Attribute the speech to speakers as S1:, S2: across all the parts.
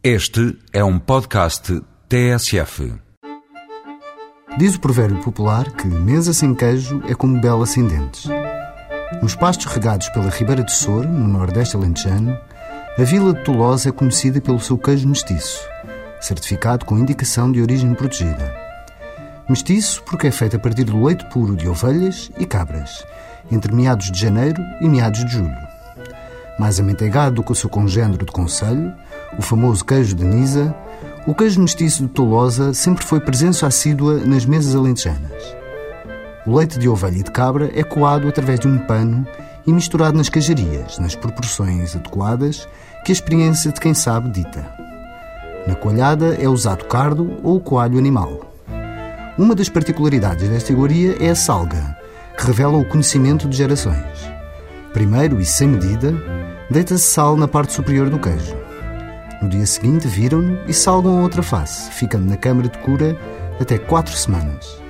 S1: Este é um podcast TSF.
S2: Diz o provérbio popular que mesa sem queijo é como bela sem dentes. Nos pastos regados pela Ribeira de Sor, no nordeste alentejano, a vila de Tolosa é conhecida pelo seu queijo mestiço, certificado com indicação de origem protegida. Mestiço porque é feito a partir do leite puro de ovelhas e cabras, entre meados de janeiro e meados de julho. Mais amanteigado do que o seu congênero de conselho, o famoso queijo de Nisa, o queijo mestiço de Tolosa sempre foi presença assídua nas mesas alentejanas. O leite de ovelha e de cabra é coado através de um pano e misturado nas queijarias, nas proporções adequadas que a experiência de quem sabe dita. Na coalhada é usado cardo ou coalho animal. Uma das particularidades desta iguaria é a salga, que revela o conhecimento de gerações. Primeiro e sem medida, deita-se sal na parte superior do queijo. No dia seguinte viram-no e salgam a outra face, ficando na câmara de cura até quatro semanas.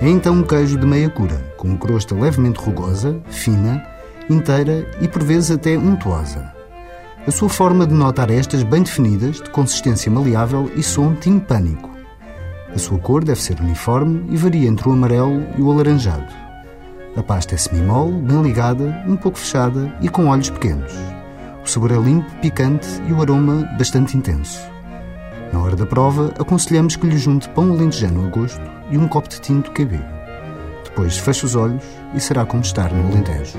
S2: É então um queijo de meia cura, com crosta levemente rugosa, fina, inteira e por vezes até untuosa. A sua forma denota arestas bem definidas, de consistência maleável e som timpânico. A sua cor deve ser uniforme e varia entre o amarelo e o alaranjado. A pasta é semimole, bem ligada, um pouco fechada e com olhos pequenos. O sabor é limpo, picante e o aroma bastante intenso. Na hora da prova, aconselhamos que lhe junte pão alentejano a gosto e um copo de tinto KB. Depois feche os olhos e será como estar no Alentejo.